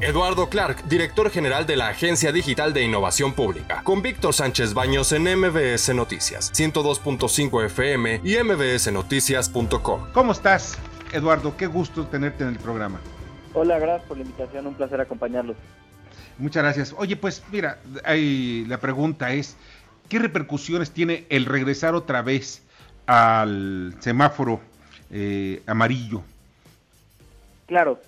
Eduardo Clark, director general de la Agencia Digital de Innovación Pública, con Víctor Sánchez Baños en MBS Noticias, 102.5 FM y mbsnoticias.com. ¿Cómo estás, Eduardo? Qué gusto tenerte en el programa. Hola, gracias por la invitación, un placer acompañarlos. Muchas gracias. Oye, pues mira, ahí la pregunta es, ¿qué repercusiones tiene el regresar otra vez al semáforo eh, amarillo? Claro,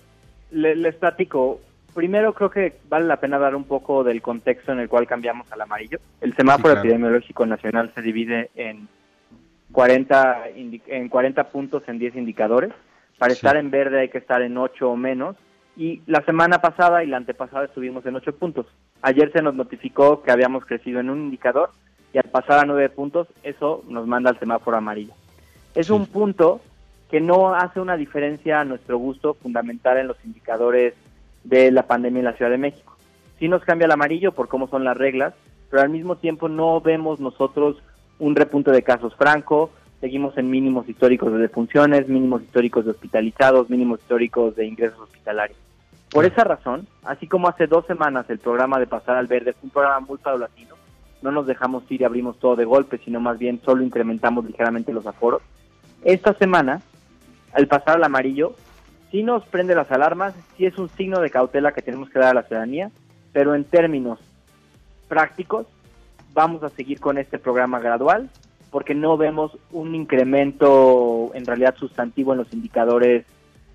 les platico. Primero creo que vale la pena dar un poco del contexto en el cual cambiamos al amarillo. El semáforo epidemiológico nacional se divide en 40, en 40 puntos en 10 indicadores. Para estar en verde hay que estar en 8 o menos. Y la semana pasada y la antepasada estuvimos en 8 puntos. Ayer se nos notificó que habíamos crecido en un indicador y al pasar a 9 puntos, eso nos manda al semáforo amarillo. Es un punto que no hace una diferencia a nuestro gusto fundamental en los indicadores de la pandemia en la Ciudad de México. Sí nos cambia el amarillo por cómo son las reglas, pero al mismo tiempo no vemos nosotros un repunte de casos franco, seguimos en mínimos históricos de defunciones, mínimos históricos de hospitalizados, mínimos históricos de ingresos hospitalarios. Por esa razón, así como hace dos semanas el programa de Pasar al Verde fue un programa muy paulatino, no nos dejamos ir y abrimos todo de golpe, sino más bien solo incrementamos ligeramente los aforos. Esta semana, al pasar al amarillo, sí nos prende las alarmas, sí es un signo de cautela que tenemos que dar a la ciudadanía, pero en términos prácticos, vamos a seguir con este programa gradual porque no vemos un incremento en realidad sustantivo en los indicadores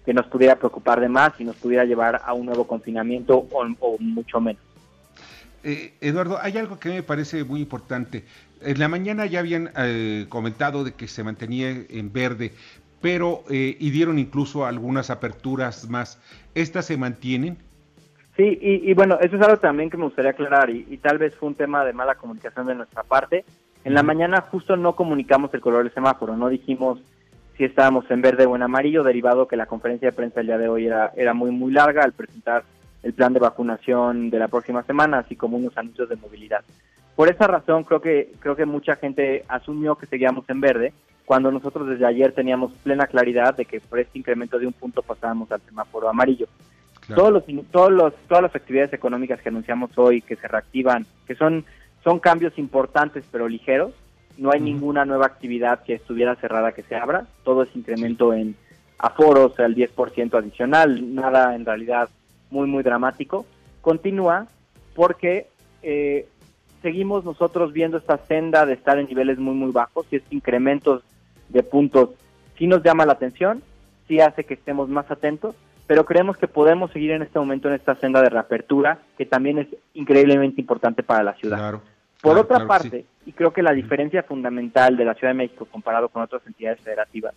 que nos pudiera preocupar de más y nos pudiera llevar a un nuevo confinamiento o, mucho menos. Eh, Eduardo, hay algo que me parece muy importante. En la mañana ya habían eh, comentado de que se mantenía en verde, pero eh, y dieron incluso algunas aperturas más. ¿Estas se mantienen? Sí, y, bueno, eso es algo también que me gustaría aclarar y, y, tal vez fue un tema de mala comunicación de nuestra parte. En la mañana justo no comunicamos el color del semáforo, no dijimos si estábamos en verde o en amarillo, derivado que la conferencia de prensa el día de hoy era, era muy, muy larga al presentar el plan de vacunación de la próxima semana, así como unos anuncios de movilidad. Por esa razón creo que, creo que mucha gente asumió que seguíamos en verde, cuando nosotros desde ayer teníamos plena claridad de que por este incremento de un punto pasábamos al semáforo amarillo. Todos los, todos los, todas las actividades económicas que anunciamos hoy, que se reactivan, que son son cambios importantes pero ligeros. No hay ninguna nueva actividad que estuviera cerrada que se abra. Todo es incremento en aforos al 10% adicional. Nada en realidad muy, muy dramático. Continúa porque eh, seguimos nosotros viendo esta senda de estar en niveles muy, muy bajos y estos incrementos de puntos sí nos llama la atención, sí hace que estemos más atentos, pero creemos que podemos seguir en este momento en esta senda de reapertura, que también es increíblemente importante para la ciudad. Claro. Por otra parte, y creo que la diferencia fundamental de la Ciudad de México comparado con otras entidades federativas,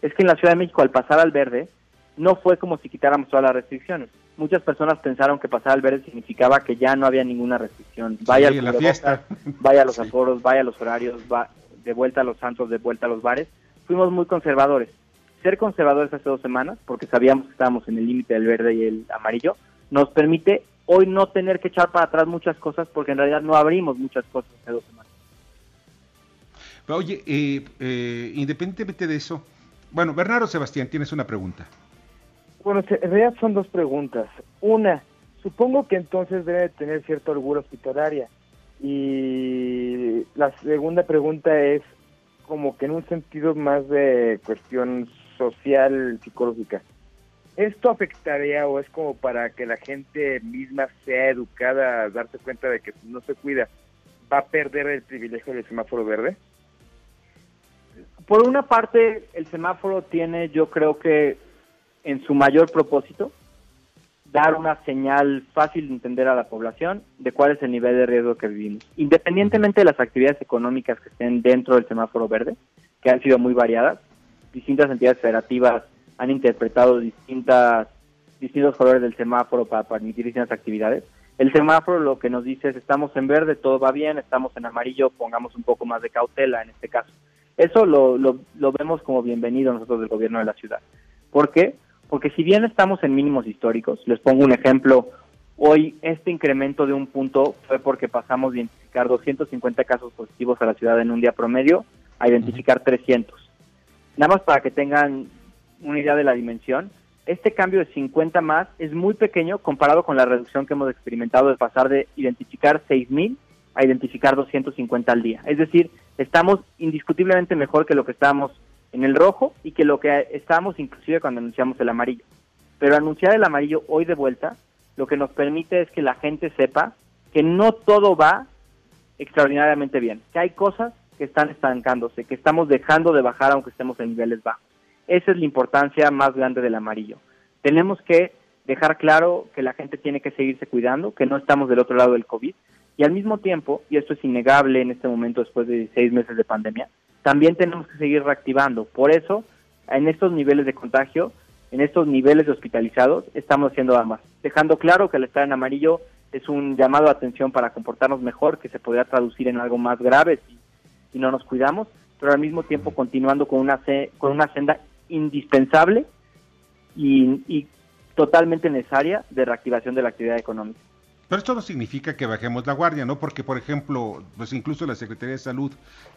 es que en la Ciudad de México al pasar al verde no fue como si quitáramos todas las restricciones. Muchas personas pensaron que pasar al verde significaba que ya no había ninguna restricción. Vaya la fiesta. vaya a los aforos, vaya a los horarios, va de vuelta a los santos, de vuelta a los bares. Fuimos muy conservadores. Ser conservadores hace dos semanas, porque sabíamos que estábamos en el límite del verde y el amarillo, nos permite hoy no tener que echar para atrás muchas cosas porque en realidad no abrimos muchas cosas hace dos semanas. Pero oye, eh, eh, independientemente de eso, bueno, Bernardo Sebastián, tienes una pregunta. Bueno, en realidad son dos preguntas. Una, supongo que entonces debe tener cierta orgullo hospitalaria. Y la segunda pregunta es como que en un sentido más de cuestión social, psicológica. ¿Esto afectaría o es como para que la gente misma sea educada a darse cuenta de que no se cuida va a perder el privilegio del semáforo verde? Por una parte, el semáforo tiene, yo creo que en su mayor propósito, dar una señal fácil de entender a la población de cuál es el nivel de riesgo que vivimos. Independientemente de las actividades económicas que estén dentro del semáforo verde, que han sido muy variadas, distintas entidades federativas han interpretado distintas, distintos colores del semáforo para permitir distintas actividades. El semáforo lo que nos dice es estamos en verde, todo va bien, estamos en amarillo, pongamos un poco más de cautela en este caso. Eso lo, lo, lo vemos como bienvenido nosotros del gobierno de la ciudad. ¿Por qué? Porque si bien estamos en mínimos históricos, les pongo un ejemplo, hoy este incremento de un punto fue porque pasamos de identificar 250 casos positivos a la ciudad en un día promedio a identificar 300. Nada más para que tengan una idea de la dimensión, este cambio de 50 más es muy pequeño comparado con la reducción que hemos experimentado de pasar de identificar 6.000 a identificar 250 al día. Es decir, estamos indiscutiblemente mejor que lo que estábamos en el rojo y que lo que estábamos inclusive cuando anunciamos el amarillo. Pero anunciar el amarillo hoy de vuelta lo que nos permite es que la gente sepa que no todo va extraordinariamente bien, que hay cosas que están estancándose, que estamos dejando de bajar aunque estemos en niveles bajos. Esa es la importancia más grande del amarillo. Tenemos que dejar claro que la gente tiene que seguirse cuidando, que no estamos del otro lado del COVID y al mismo tiempo, y esto es innegable en este momento después de seis meses de pandemia, también tenemos que seguir reactivando. Por eso, en estos niveles de contagio, en estos niveles de hospitalizados, estamos haciendo ambas, dejando claro que el estar en amarillo es un llamado de atención para comportarnos mejor, que se podría traducir en algo más grave si, si no nos cuidamos, pero al mismo tiempo continuando con una, con una senda indispensable y, y totalmente necesaria de reactivación de la actividad económica. Pero esto no significa que bajemos la guardia, ¿no? Porque, por ejemplo, pues incluso la Secretaría de Salud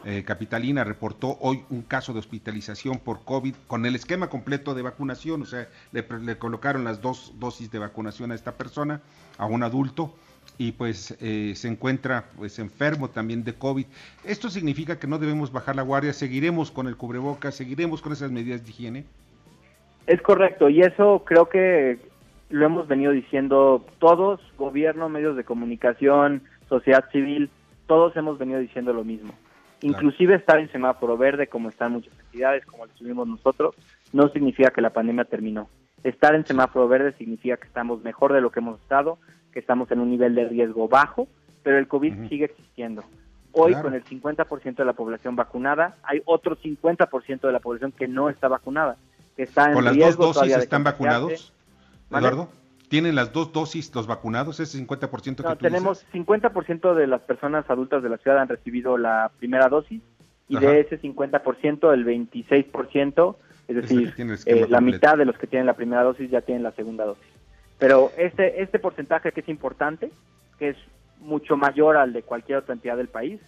eh, Capitalina reportó hoy un caso de hospitalización por COVID con el esquema completo de vacunación, o sea, le, colocaron las dos dosis de vacunación a esta persona, a un adulto, y pues eh, se encuentra pues enfermo también de COVID. ¿Esto significa que no debemos bajar la guardia? ¿Seguiremos con el cubrebocas? ¿Seguiremos con esas medidas de higiene? Es correcto, y eso creo que lo hemos venido diciendo todos, gobierno, medios de comunicación, sociedad civil, todos hemos venido diciendo lo mismo. Inclusive estar en semáforo verde, como están muchas entidades, como lo estuvimos nosotros, no significa que la pandemia terminó. Estar en semáforo verde significa que estamos mejor de lo que hemos estado, que estamos en un nivel de riesgo bajo, pero el COVID sigue existiendo. Hoy, con el 50% de la población vacunada, hay otro 50% de la población que no está vacunada, que está en ¿Con las dos dosis están vacunados? Eduardo, ¿tienen las dos dosis los vacunados, ese 50% que no, tenemos 50% de las personas adultas de la ciudad han recibido la primera dosis y de ese 50%, el 26%, es decir, eh, la mitad de los que tienen la primera dosis ya tienen la segunda dosis. Pero este, este porcentaje que es importante, que es mucho mayor al de cualquier otra entidad del país,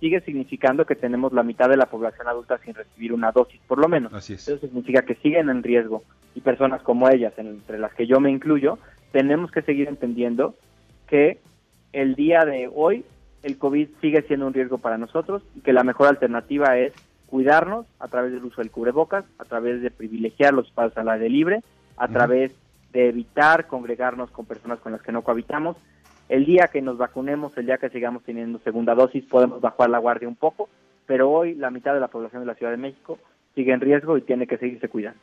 sigue significando que tenemos la mitad de la población adulta sin recibir una dosis, por lo menos. Así Eso significa que siguen en riesgo y personas como ellas, entre las que yo me incluyo, tenemos que seguir entendiendo que el día de hoy el COVID sigue siendo un riesgo para nosotros y que la mejor alternativa es cuidarnos a través del uso del cubrebocas, a través de privilegiar los espacios al aire libre, a través de evitar congregarnos con personas con las que no cohabitamos el día que nos vacunemos, el día que sigamos teniendo segunda dosis, podemos bajar la guardia un poco, pero hoy la mitad de la población de la Ciudad de México sigue en riesgo y tiene que seguirse cuidando.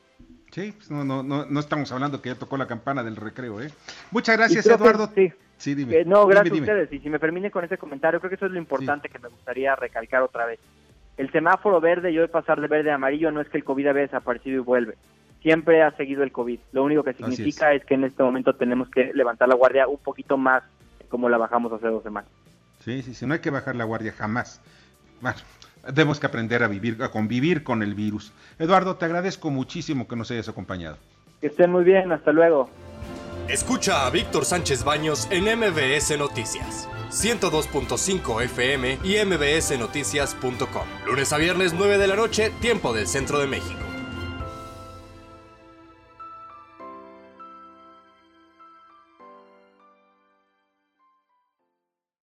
Sí, pues no, no, no, no estamos hablando que ya tocó la campana del recreo, ¿eh? Muchas gracias, Eduardo. sí. sí, dime. Eh, no, gracias a ustedes. Y si me permiten con ese comentario, creo que eso es lo importante que me gustaría recalcar otra vez. El semáforo verde y hoy pasar de verde a amarillo no es que el COVID había desaparecido y vuelve. Siempre ha seguido el COVID. Lo único que significa es. es que en este momento tenemos que levantar la guardia un poquito más como la bajamos hace dos semanas. Sí, sí, sí, no hay que bajar la guardia jamás. Bueno, tenemos que aprender a vivir, a convivir con el virus. Eduardo, te agradezco muchísimo que nos hayas acompañado. Que estén muy bien, hasta luego. Escucha a Víctor Sánchez Baños en MBS Noticias. 102.5 FM y mbsnoticias.com. Lunes a viernes 9 de la noche, tiempo del centro de México.